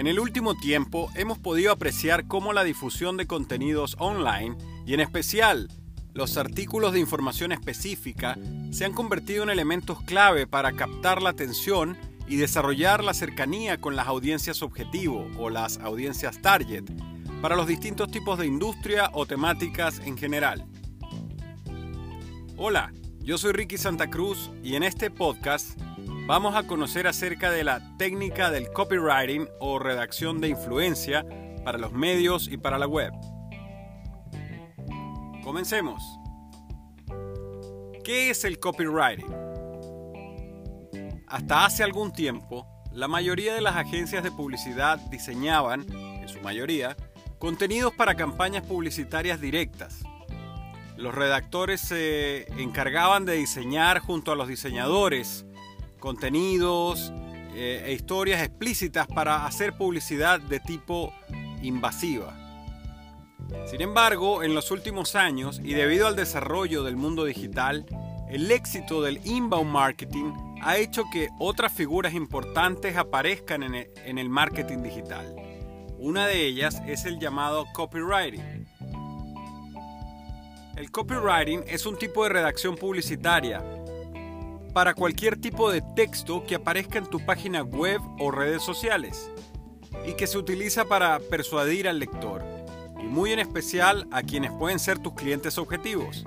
En el último tiempo hemos podido apreciar cómo la difusión de contenidos online, y en especial los artículos de información específica, se han convertido en elementos clave para captar la atención y desarrollar la cercanía con las audiencias objetivo o las audiencias target para los distintos tipos de industria o temáticas en general. Hola, yo soy Ricky Santa Cruz y en este podcast vamos a conocer acerca de la técnica del copywriting o redacción de influencia para los medios y para la web. Comencemos. ¿Qué es el copywriting? Hasta hace algún tiempo, la mayoría de las agencias de publicidad diseñaban, en su mayoría, contenidos para campañas publicitarias directas. Los redactores se encargaban de diseñar junto a los diseñadores contenidos eh, e historias explícitas para hacer publicidad de tipo invasiva. Sin embargo, en los últimos años y debido al desarrollo del mundo digital, el éxito del inbound marketing ha hecho que otras figuras importantes aparezcan en el, marketing digital. Una de ellas es el llamado copywriting. El copywriting es un tipo de redacción publicitaria para cualquier tipo de texto que aparezca en tu página web o redes sociales y que se utiliza para persuadir al lector y muy en especial a quienes pueden ser tus clientes objetivos.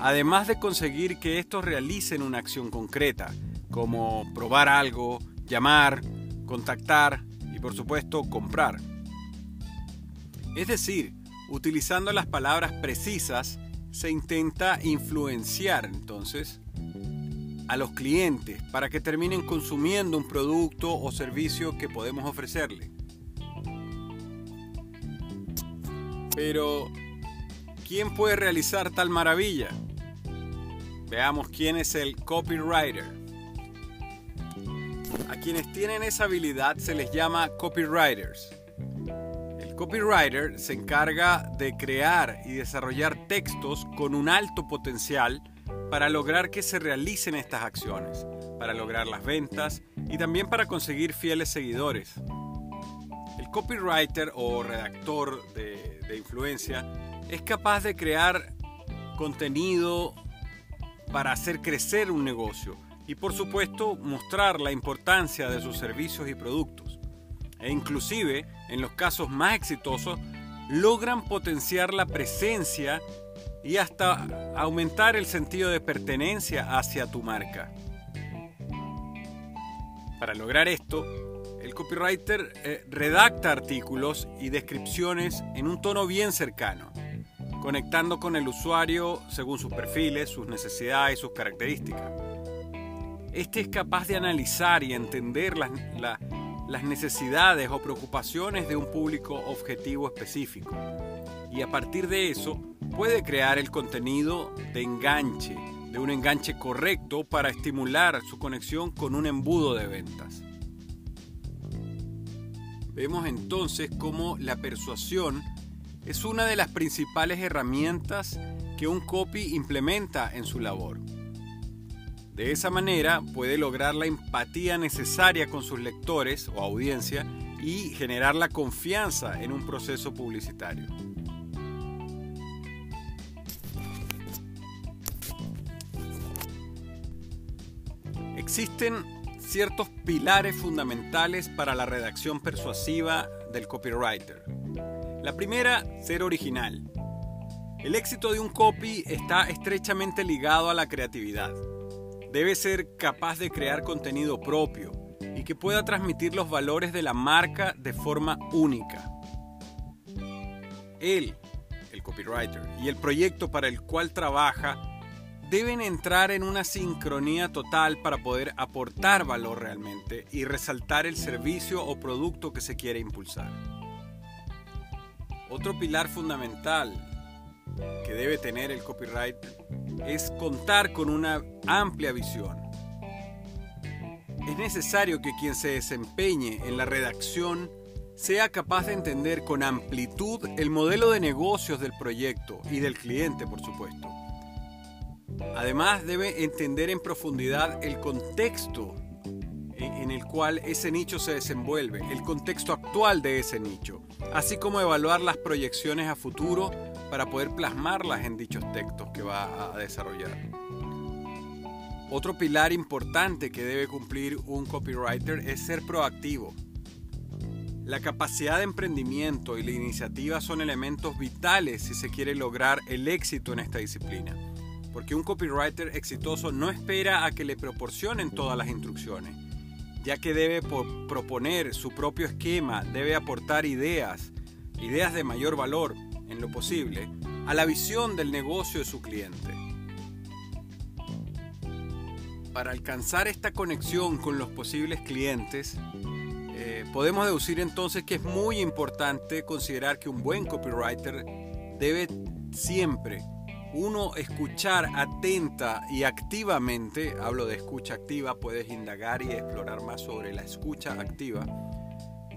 Además de conseguir que estos realicen una acción concreta, como probar algo, llamar, contactar y por supuesto comprar. Es decir, utilizando las palabras precisas, se intenta influenciar entonces a los clientes para que terminen consumiendo un producto o servicio que podemos ofrecerle. Pero, ¿quién puede realizar tal maravilla? Veamos quién es el copywriter. A quienes tienen esa habilidad se les llama copywriters. El copywriter se encarga de crear y desarrollar textos con un alto potencial para lograr que se realicen estas acciones, para lograr las ventas y también para conseguir fieles seguidores. El copywriter o redactor de, influencia es capaz de crear contenido para hacer crecer un negocio y por supuesto mostrar la importancia de sus servicios y productos. E inclusive, en los casos más exitosos, logran potenciar la presencia y hasta aumentar el sentido de pertenencia hacia tu marca. Para lograr esto, el copywriter eh, redacta artículos y descripciones en un tono bien cercano, conectando con el usuario según sus perfiles, sus necesidades y sus características. Este es capaz de analizar y entender las, las necesidades o preocupaciones de un público objetivo específico y a partir de eso puede crear el contenido de enganche, de un enganche correcto para estimular su conexión con un embudo de ventas. Vemos entonces cómo la persuasión es una de las principales herramientas que un copy implementa en su labor. De esa manera puede lograr la empatía necesaria con sus lectores o audiencia y generar la confianza en un proceso publicitario. Existen ciertos pilares fundamentales para la redacción persuasiva del copywriter. La primera, ser original. El éxito de un copy está estrechamente ligado a la creatividad. Debe ser capaz de crear contenido propio y que pueda transmitir los valores de la marca de forma única. Él, el copywriter, y el proyecto para el cual trabaja deben entrar en una sincronía total para poder aportar valor realmente y resaltar el servicio o producto que se quiere impulsar. Otro pilar fundamental que debe tener el copyright es contar con una amplia visión. Es necesario que quien se desempeñe en la redacción sea capaz de entender con amplitud el modelo de negocios del proyecto y del cliente, por supuesto Además debe entender en profundidad el contexto en el cual ese nicho se desenvuelve, el contexto actual de ese nicho, así como evaluar las proyecciones a futuro para poder plasmarlas en dichos textos que va a desarrollar. Otro pilar importante que debe cumplir un copywriter es ser proactivo. La capacidad de emprendimiento y la iniciativa son elementos vitales si se quiere lograr el éxito en esta disciplina, porque un copywriter exitoso no espera a que le proporcionen todas las instrucciones, ya que debe proponer su propio esquema, debe aportar ideas, ideas de mayor valor en lo posible, a la visión del negocio de su cliente. Para alcanzar esta conexión con los posibles clientes, eh, podemos deducir entonces que es muy importante considerar que un buen copywriter debe siempre uno escuchar atenta y activamente, hablo de escucha activa, puedes indagar y explorar más sobre la escucha activa,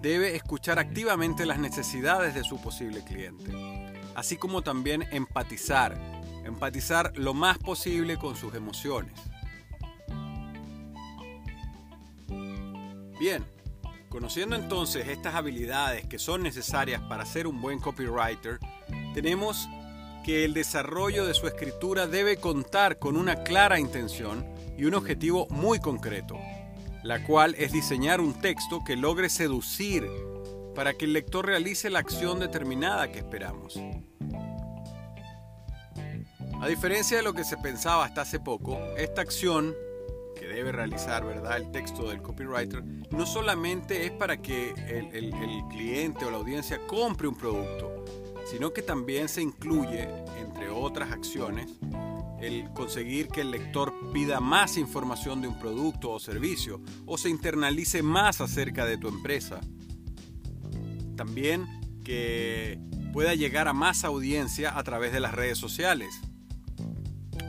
debe escuchar activamente las necesidades de su posible cliente, así como también empatizar, empatizar lo más posible con sus emociones. Bien, conociendo entonces estas habilidades que son necesarias para ser un buen copywriter, tenemos que el desarrollo de su escritura debe contar con una clara intención y un objetivo muy concreto, la cual es diseñar un texto que logre seducir para que el lector realice la acción determinada que esperamos. A diferencia de lo que se pensaba hasta hace poco, esta acción que debe realizar ¿verdad? el texto del copywriter no solamente es para que el, el cliente o la audiencia compre un producto, sino que también se incluye, entre otras acciones, el conseguir que el lector pida más información de un producto o servicio o se internalice más acerca de tu empresa. También que pueda llegar a más audiencia a través de las redes sociales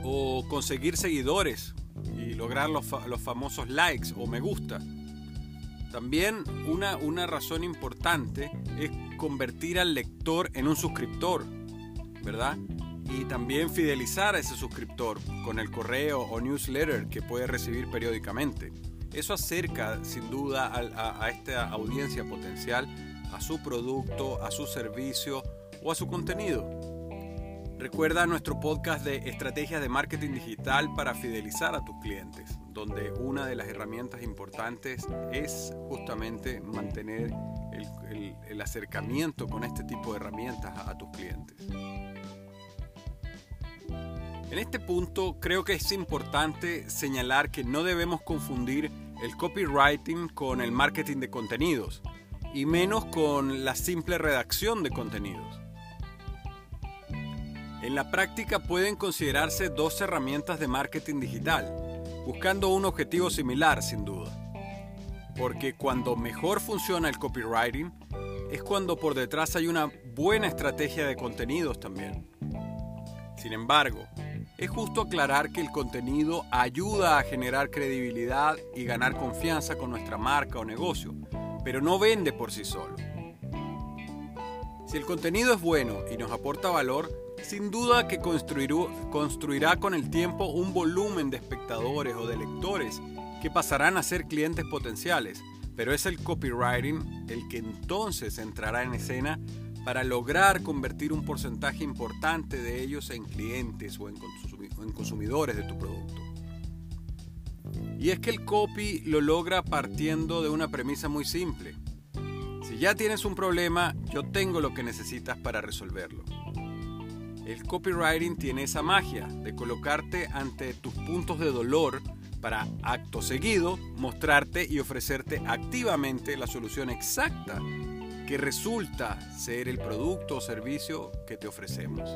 o conseguir seguidores y lograr los, famosos likes o me gusta. También una, una razón importante es convertir al lector en un suscriptor, ¿verdad? Y también fidelizar a ese suscriptor con el correo o newsletter que puede recibir periódicamente. Eso acerca sin duda a, a esta audiencia potencial a su producto, a su servicio o a su contenido. Recuerda nuestro podcast de estrategias de marketing digital para fidelizar a tus clientes donde una de las herramientas importantes es justamente mantener el, acercamiento con este tipo de herramientas a, tus clientes. En este punto creo que es importante señalar que no debemos confundir el copywriting con el marketing de contenidos y menos con la simple redacción de contenidos. En la práctica pueden considerarse dos herramientas de marketing digital buscando un objetivo similar sin duda. Porque cuando mejor funciona el copywriting es cuando por detrás hay una buena estrategia de contenidos también. Sin embargo, es justo aclarar que el contenido ayuda a generar credibilidad y ganar confianza con nuestra marca o negocio, pero no vende por sí solo. Si el contenido es bueno y nos aporta valor, sin duda que construirá con el tiempo un volumen de espectadores o de lectores que pasarán a ser clientes potenciales, pero es el copywriting el que entonces entrará en escena para lograr convertir un porcentaje importante de ellos en clientes o en, consumidores de tu producto. Y es que el copy lo logra partiendo de una premisa muy simple. Si ya tienes un problema, yo tengo lo que necesitas para resolverlo. El copywriting tiene esa magia de colocarte ante tus puntos de dolor para acto seguido mostrarte y ofrecerte activamente la solución exacta que resulta ser el producto o servicio que te ofrecemos.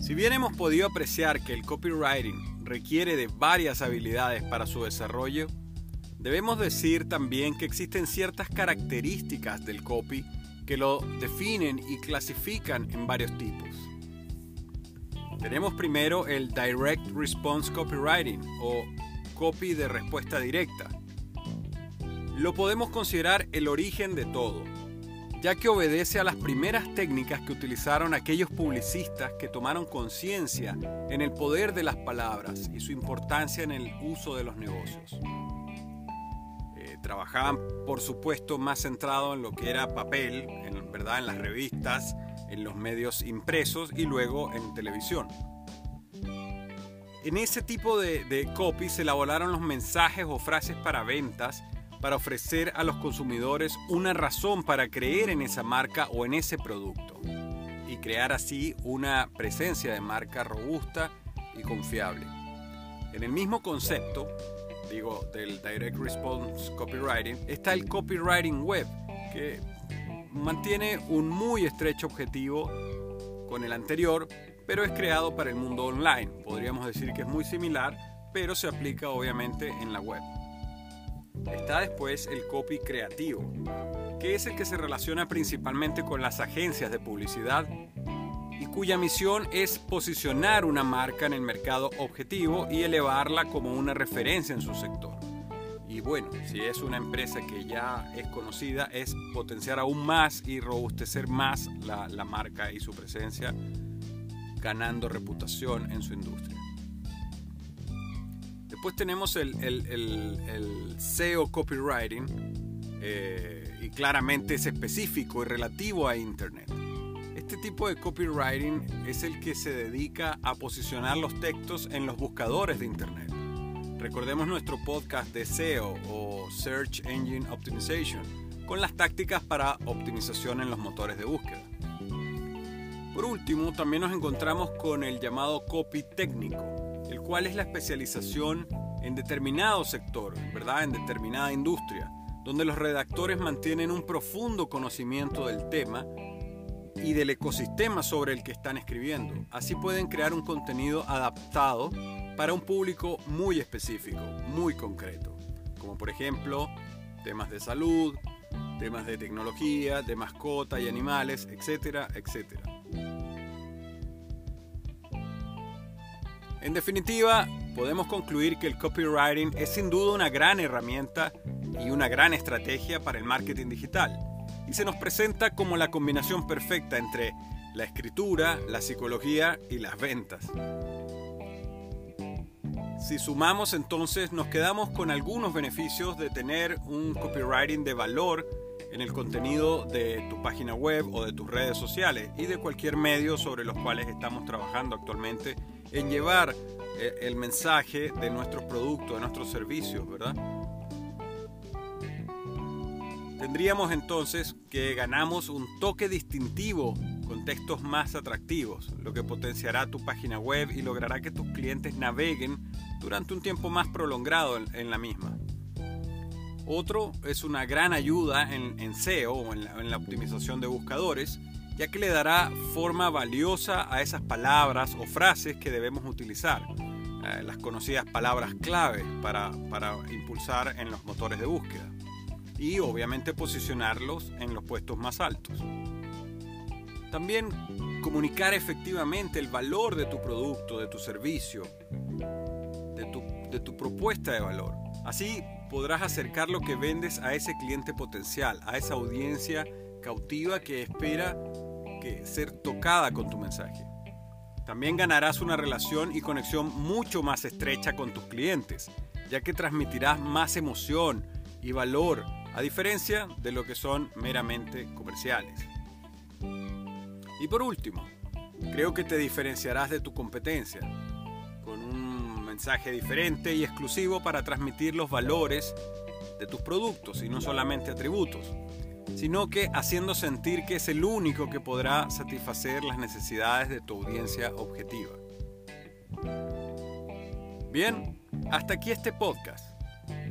Si bien hemos podido apreciar que el copywriting requiere de varias habilidades para su desarrollo, Debemos decir también que existen ciertas características del copy que lo definen y clasifican en varios tipos. Tenemos primero el Direct Response Copywriting o copy de respuesta directa. Lo podemos considerar el origen de todo. ya que obedece a las primeras técnicas que utilizaron aquellos publicistas que tomaron conciencia en el poder de las palabras y su importancia en el uso de los negocios. Trabajaban, por supuesto, más centrado en lo que era papel, en, ¿verdad? en las revistas, en los medios impresos y luego en televisión. En ese tipo de, de copy se elaboraron los mensajes o frases para ventas para ofrecer a los consumidores una razón para creer en esa marca o en ese producto y crear así una presencia de marca robusta y confiable. En el mismo concepto, digo, del Direct Response Copywriting, está el Copywriting Web, que mantiene un muy estrecho objetivo con el anterior, pero es creado para el mundo online. Podríamos decir que es muy similar, pero se aplica obviamente en la web. Está después el copy creativo, que es el que se relaciona principalmente con las agencias de publicidad cuya misión es posicionar una marca en el mercado objetivo y elevarla como una referencia en su sector. Y bueno, si es una empresa que ya es conocida, es potenciar aún más y robustecer más la, la marca y su presencia, ganando reputación en su industria. Después tenemos el, SEO copywriting eh, y claramente es específico y relativo a Internet. Este tipo de copywriting es el que se dedica a posicionar los textos en los buscadores de Internet. Recordemos nuestro podcast de SEO o Search Engine Optimization con las tácticas para optimización en los motores de búsqueda. Por último, también nos encontramos con el llamado copy técnico, el cual es la especialización en determinado sector, ¿verdad? En determinada industria, donde los redactores mantienen un profundo conocimiento del tema y del ecosistema sobre el que están escribiendo. Así pueden crear un contenido adaptado para un público muy específico, muy concreto, como por ejemplo temas de salud, temas de tecnología, de mascota y animales, etcétera, etcétera. En definitiva, podemos concluir que el copywriting es sin duda una gran herramienta y una gran estrategia para el marketing digital y se nos presenta como la combinación perfecta entre la escritura, la psicología y las ventas. Si sumamos entonces nos quedamos con algunos beneficios de tener un copywriting de valor en el contenido de tu página web o de tus redes sociales y de cualquier medio sobre los cuales estamos trabajando actualmente en llevar eh, el mensaje de nuestros productos, de nuestros servicios, ¿verdad? Tendríamos entonces que ganamos un toque distintivo con textos más atractivos, lo que potenciará tu página web y logrará que tus clientes naveguen durante un tiempo más prolongado en, la misma. Otro es una gran ayuda en, SEO o en la optimización de buscadores, ya que le dará forma valiosa a esas palabras o frases que debemos utilizar, eh, las conocidas palabras clave para, para impulsar en los motores de búsqueda y obviamente posicionarlos en los puestos más altos. También comunicar efectivamente el valor de tu producto, de tu servicio, de tu, de tu, propuesta de valor. Así podrás acercar lo que vendes a ese cliente potencial, a esa audiencia cautiva que espera que ser tocada con tu mensaje. También ganarás una relación y conexión mucho más estrecha con tus clientes, ya que transmitirás más emoción y valor, a diferencia de lo que son meramente comerciales. Y por último, creo que te diferenciarás de tu competencia, con un mensaje diferente y exclusivo para transmitir los valores de tus productos y no solamente atributos sino que haciendo sentir que es el único que podrá satisfacer las necesidades de tu audiencia objetiva. Bien, hasta aquí este podcast.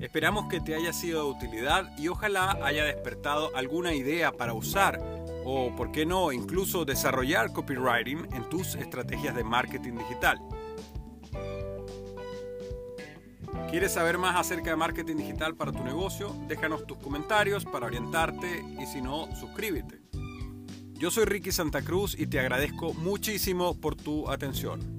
Esperamos que te haya sido de utilidad y ojalá haya despertado alguna idea para usar o, por qué no, incluso desarrollar copywriting en tus estrategias de marketing digital. ¿Quieres saber más acerca de marketing digital para tu negocio? Déjanos tus comentarios para orientarte y si no, suscríbete. Yo soy Ricky Santa Cruz y te agradezco muchísimo por tu atención.